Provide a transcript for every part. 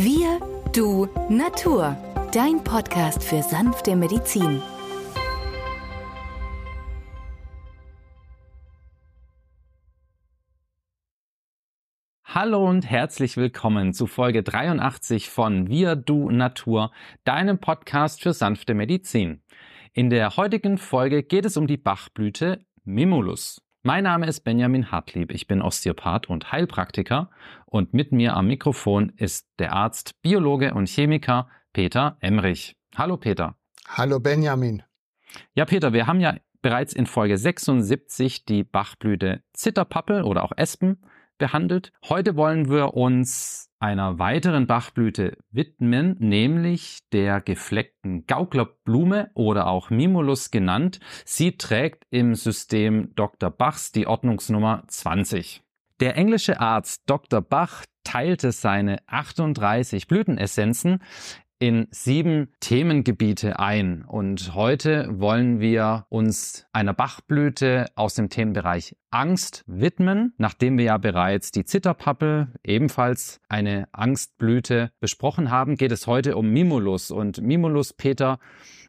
Wir, du, Natur. Dein Podcast für sanfte Medizin. Hallo und herzlich willkommen zu Folge 83 von Wir, du, Natur, deinem Podcast für sanfte Medizin. In der heutigen Folge geht es um die Bachblüte Mimulus. Mein Name ist Benjamin Hartlieb, ich bin Osteopath und Heilpraktiker und mit mir am Mikrofon ist der Arzt, Biologe und Chemiker Peter Emrich. Hallo Peter. Hallo Benjamin. Ja Peter, wir haben ja bereits in Folge 76 die Bachblüte Zitterpappel oder auch Espen behandelt. Heute wollen wir uns einer weiteren Bachblüte widmen, nämlich der gefleckten Gauklerblume oder auch Mimulus genannt. Sie trägt im System Dr. Bachs die Ordnungsnummer 20. Der englische Arzt Dr. Bach teilte seine 38 Blütenessenzen in sieben Themengebiete ein. Und heute wollen wir uns einer Bachblüte aus dem Themenbereich Angst widmen. Nachdem wir ja bereits die Zitterpappel, ebenfalls eine Angstblüte, besprochen haben, geht es heute um Mimulus. Und Mimulus, Peter,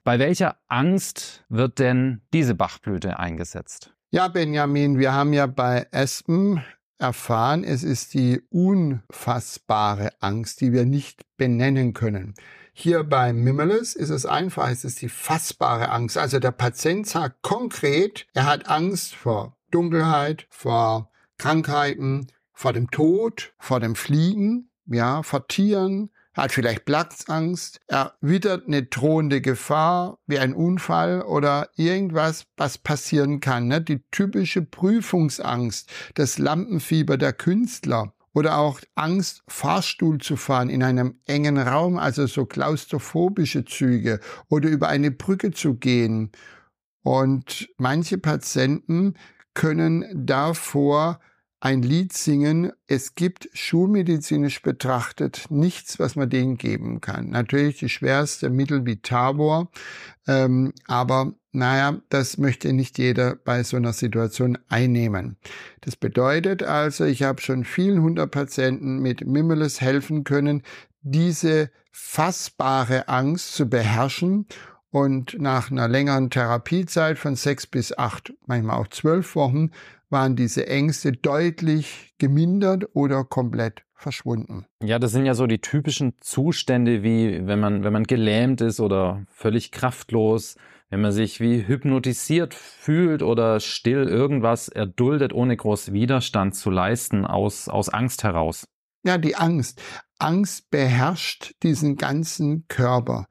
bei welcher Angst wird denn diese Bachblüte eingesetzt? Ja, Benjamin, wir haben ja bei Espen erfahren, es ist die unfassbare Angst, die wir nicht benennen können. Hier bei Mimulus ist es einfach, es ist die fassbare Angst. Also der Patient sagt konkret, er hat Angst vor Dunkelheit, vor Krankheiten, vor dem Tod, vor dem Fliegen, ja, vor Tieren, hat vielleicht Platzangst, er wittert eine drohende Gefahr wie ein Unfall oder irgendwas, was passieren kann. Ne? Die typische Prüfungsangst, das Lampenfieber der Künstler oder auch Angst, Fahrstuhl zu fahren in einem engen Raum, also so klaustrophobische Züge oder über eine Brücke zu gehen. Und manche Patienten können davor ein Lied singen. Es gibt schulmedizinisch betrachtet nichts, was man denen geben kann. Natürlich die schwerste Mittel wie Tabor, ähm, aber naja, das möchte nicht jeder bei so einer Situation einnehmen. Das bedeutet also, ich habe schon vielen hundert Patienten mit Mimulus helfen können, diese fassbare Angst zu beherrschen und nach einer längeren Therapiezeit von sechs bis acht, manchmal auch zwölf Wochen, waren diese Ängste deutlich gemindert oder komplett verschwunden. Ja, das sind ja so die typischen Zustände, wie wenn man, wenn man gelähmt ist oder völlig kraftlos, wenn man sich wie hypnotisiert fühlt oder still irgendwas erduldet, ohne groß Widerstand zu leisten, aus, aus Angst heraus. Ja, die Angst. Angst beherrscht diesen ganzen Körper.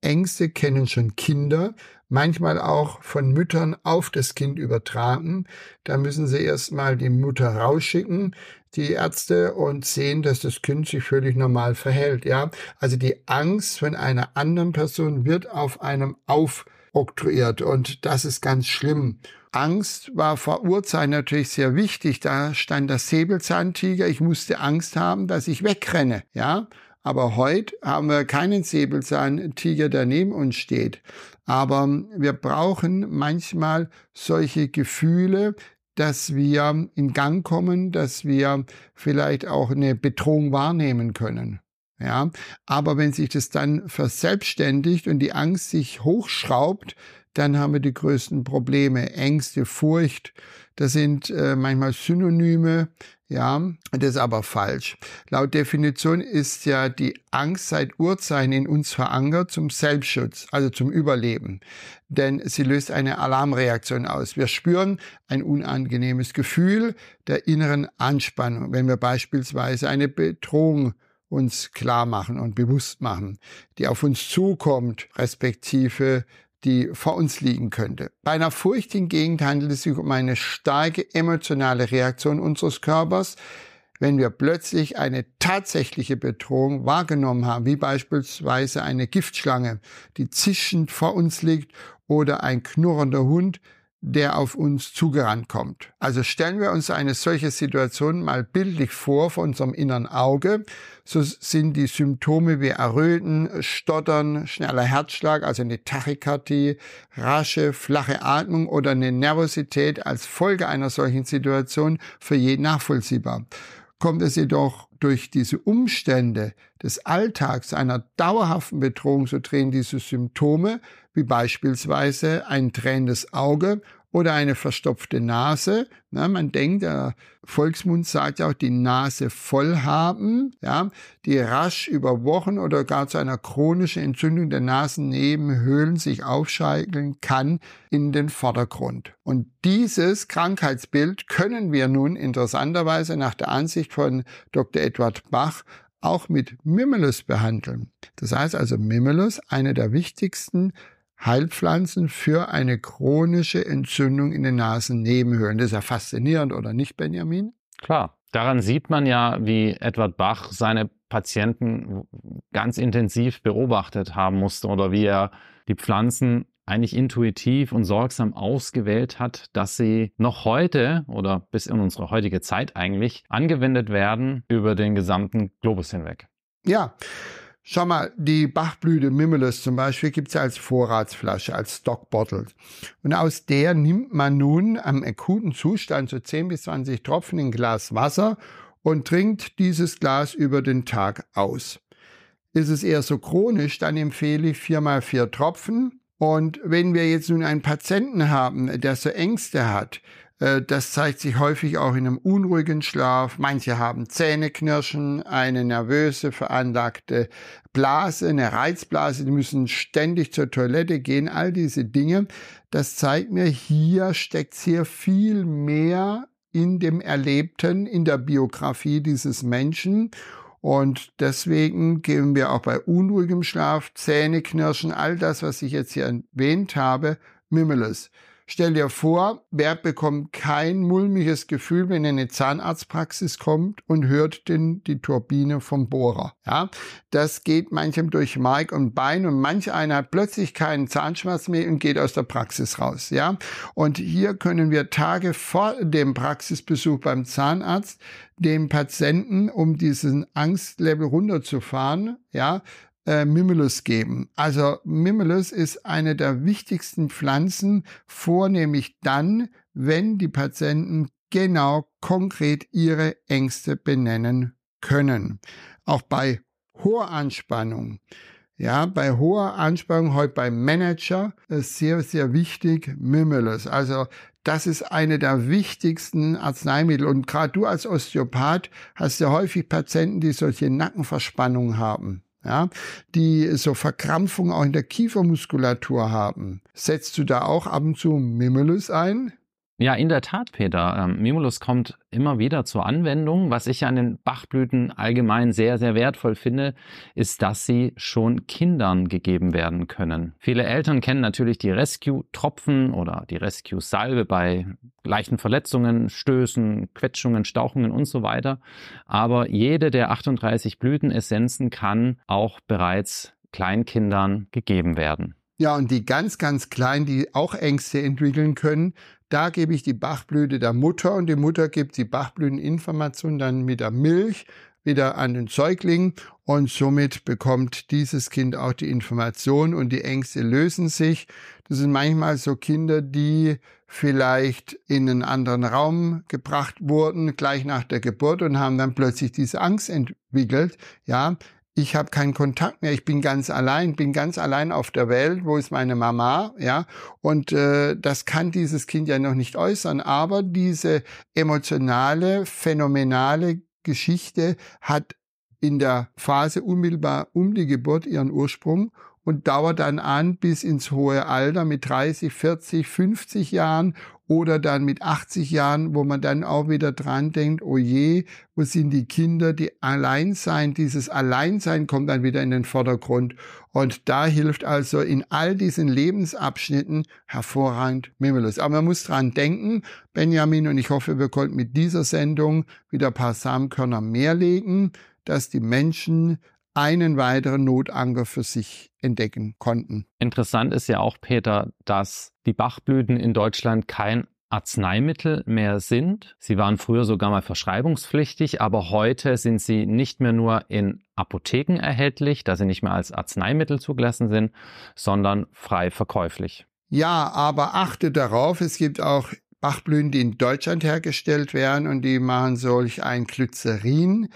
Ängste kennen schon Kinder, manchmal auch von Müttern auf das Kind übertragen. Da müssen sie erstmal die Mutter rausschicken, die Ärzte, und sehen, dass das Kind sich völlig normal verhält. Ja, also die Angst von einer anderen Person wird auf einem aufoktroyiert und das ist ganz schlimm. Angst war vor Urzeit natürlich sehr wichtig. Da stand der Säbelzahntiger. Ich musste Angst haben, dass ich wegrenne. Ja, aber heute haben wir keinen Säbelzahntiger, der neben uns steht. Aber wir brauchen manchmal solche Gefühle, dass wir in Gang kommen, dass wir vielleicht auch eine Bedrohung wahrnehmen können. Ja, aber wenn sich das dann verselbstständigt und die Angst sich hochschraubt, dann haben wir die größten Probleme. Ängste, Furcht, das sind äh, manchmal Synonyme, ja, das ist aber falsch. Laut Definition ist ja die Angst seit Urzeiten in uns verankert zum Selbstschutz, also zum Überleben. Denn sie löst eine Alarmreaktion aus. Wir spüren ein unangenehmes Gefühl der inneren Anspannung, wenn wir beispielsweise eine Bedrohung uns klar machen und bewusst machen, die auf uns zukommt, respektive die vor uns liegen könnte. Bei einer Furcht hingegen handelt es sich um eine starke emotionale Reaktion unseres Körpers, wenn wir plötzlich eine tatsächliche Bedrohung wahrgenommen haben, wie beispielsweise eine Giftschlange, die zischend vor uns liegt oder ein knurrender Hund, der auf uns zugerannt kommt. Also stellen wir uns eine solche Situation mal bildlich vor vor unserem inneren Auge, so sind die Symptome wie Erröten, Stottern, schneller Herzschlag, also eine Tachykardie, rasche, flache Atmung oder eine Nervosität als Folge einer solchen Situation für jeden nachvollziehbar. Kommt es jedoch durch diese Umstände des Alltags einer dauerhaften Bedrohung, so drehen diese Symptome, wie beispielsweise ein tränendes Auge oder eine verstopfte Nase. Na, man denkt, der Volksmund sagt ja auch, die Nase voll haben, ja, die rasch über Wochen oder gar zu einer chronischen Entzündung der Nasennebenhöhlen sich aufscheikeln kann in den Vordergrund. Und dieses Krankheitsbild können wir nun interessanterweise nach der Ansicht von Dr. Edward Bach auch mit Mimulus behandeln. Das heißt also Mimulus, eine der wichtigsten Heilpflanzen für eine chronische Entzündung in den Nasennebenhöhlen. Das ist ja faszinierend, oder nicht, Benjamin? Klar. Daran sieht man ja, wie Edward Bach seine Patienten ganz intensiv beobachtet haben musste oder wie er die Pflanzen eigentlich intuitiv und sorgsam ausgewählt hat, dass sie noch heute oder bis in unsere heutige Zeit eigentlich angewendet werden über den gesamten Globus hinweg. Ja, Schau mal, die Bachblüte Mimulus zum Beispiel gibt es als Vorratsflasche, als Stockbottle. Und aus der nimmt man nun am akuten Zustand so 10 bis 20 Tropfen in Glas Wasser und trinkt dieses Glas über den Tag aus. Ist es eher so chronisch, dann empfehle ich 4 mal 4 Tropfen. Und wenn wir jetzt nun einen Patienten haben, der so Ängste hat, äh, das zeigt sich häufig auch in einem unruhigen Schlaf. Manche haben Zähneknirschen, eine nervöse, veranlagte Blase, eine Reizblase, die müssen ständig zur Toilette gehen, all diese Dinge. Das zeigt mir, hier steckt sehr viel mehr in dem Erlebten, in der Biografie dieses Menschen. Und deswegen geben wir auch bei unruhigem Schlaf, Zähneknirschen, all das, was ich jetzt hier erwähnt habe, Mimulus. Stell dir vor, wer bekommt kein mulmiges Gefühl, wenn er in eine Zahnarztpraxis kommt und hört den, die Turbine vom Bohrer. Ja, das geht manchem durch Mark und Bein und manch einer hat plötzlich keinen Zahnschmerz mehr und geht aus der Praxis raus. Ja, und hier können wir Tage vor dem Praxisbesuch beim Zahnarzt dem Patienten, um diesen Angstlevel runterzufahren, ja, äh, Mimulus geben. Also Mimulus ist eine der wichtigsten Pflanzen, vornehmlich dann, wenn die Patienten genau konkret ihre Ängste benennen können. Auch bei hoher Anspannung. Ja, bei hoher Anspannung, heute beim Manager, ist sehr, sehr wichtig, Mimulus. Also das ist eine der wichtigsten Arzneimittel. Und gerade du als Osteopath hast ja häufig Patienten, die solche Nackenverspannungen haben ja, die so Verkrampfung auch in der Kiefermuskulatur haben. Setzt du da auch ab und zu Mimulus ein? Ja, in der Tat, Peter. Ähm, Mimulus kommt immer wieder zur Anwendung. Was ich an den Bachblüten allgemein sehr, sehr wertvoll finde, ist, dass sie schon Kindern gegeben werden können. Viele Eltern kennen natürlich die Rescue-Tropfen oder die Rescue-Salbe bei leichten Verletzungen, Stößen, Quetschungen, Stauchungen und so weiter. Aber jede der 38 Blütenessenzen kann auch bereits Kleinkindern gegeben werden. Ja, und die ganz, ganz Kleinen, die auch Ängste entwickeln können, da gebe ich die Bachblüte der Mutter und die Mutter gibt die Bachblüteninformation dann mit der Milch wieder an den Säugling und somit bekommt dieses Kind auch die Information und die Ängste lösen sich. Das sind manchmal so Kinder, die vielleicht in einen anderen Raum gebracht wurden, gleich nach der Geburt und haben dann plötzlich diese Angst entwickelt. Ja, ich habe keinen Kontakt mehr, ich bin ganz allein, bin ganz allein auf der Welt, wo ist meine Mama, ja, und äh, das kann dieses Kind ja noch nicht äußern, aber diese emotionale, phänomenale Geschichte hat in der Phase unmittelbar um die Geburt ihren Ursprung und dauert dann an bis ins hohe Alter mit 30, 40, 50 Jahren oder dann mit 80 Jahren, wo man dann auch wieder dran denkt, oh je, wo sind die Kinder, die Alleinsein, dieses Alleinsein kommt dann wieder in den Vordergrund. Und da hilft also in all diesen Lebensabschnitten hervorragend Mimulus. Aber man muss dran denken, Benjamin, und ich hoffe, wir konnten mit dieser Sendung wieder ein paar Samenkörner mehr legen, dass die Menschen einen weiteren Notanker für sich entdecken konnten. Interessant ist ja auch, Peter, dass die Bachblüten in Deutschland kein Arzneimittel mehr sind. Sie waren früher sogar mal verschreibungspflichtig, aber heute sind sie nicht mehr nur in Apotheken erhältlich, da sie nicht mehr als Arzneimittel zugelassen sind, sondern frei verkäuflich. Ja, aber achte darauf, es gibt auch Bachblüten, die in Deutschland hergestellt werden und die machen solch ein Glycerin,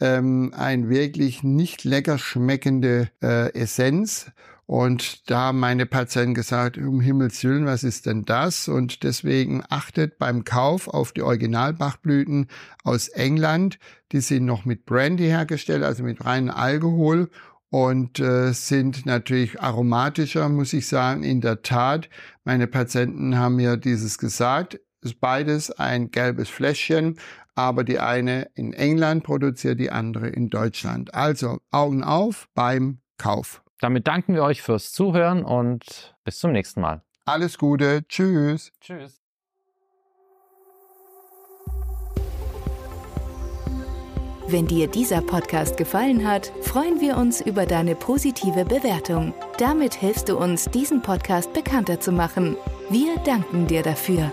ähm, ein wirklich nicht lecker schmeckende äh, Essenz. Und da haben meine Patienten gesagt, um Himmels Willen, was ist denn das? Und deswegen achtet beim Kauf auf die Originalbachblüten aus England. Die sind noch mit Brandy hergestellt, also mit reinem Alkohol und äh, sind natürlich aromatischer, muss ich sagen. In der Tat, meine Patienten haben mir dieses gesagt. Ist beides ein gelbes Fläschchen, aber die eine in England produziert, die andere in Deutschland. Also Augen auf beim Kauf. Damit danken wir euch fürs Zuhören und bis zum nächsten Mal. Alles Gute. Tschüss. Tschüss. Wenn dir dieser Podcast gefallen hat, freuen wir uns über deine positive Bewertung. Damit hilfst du uns, diesen Podcast bekannter zu machen. Wir danken dir dafür.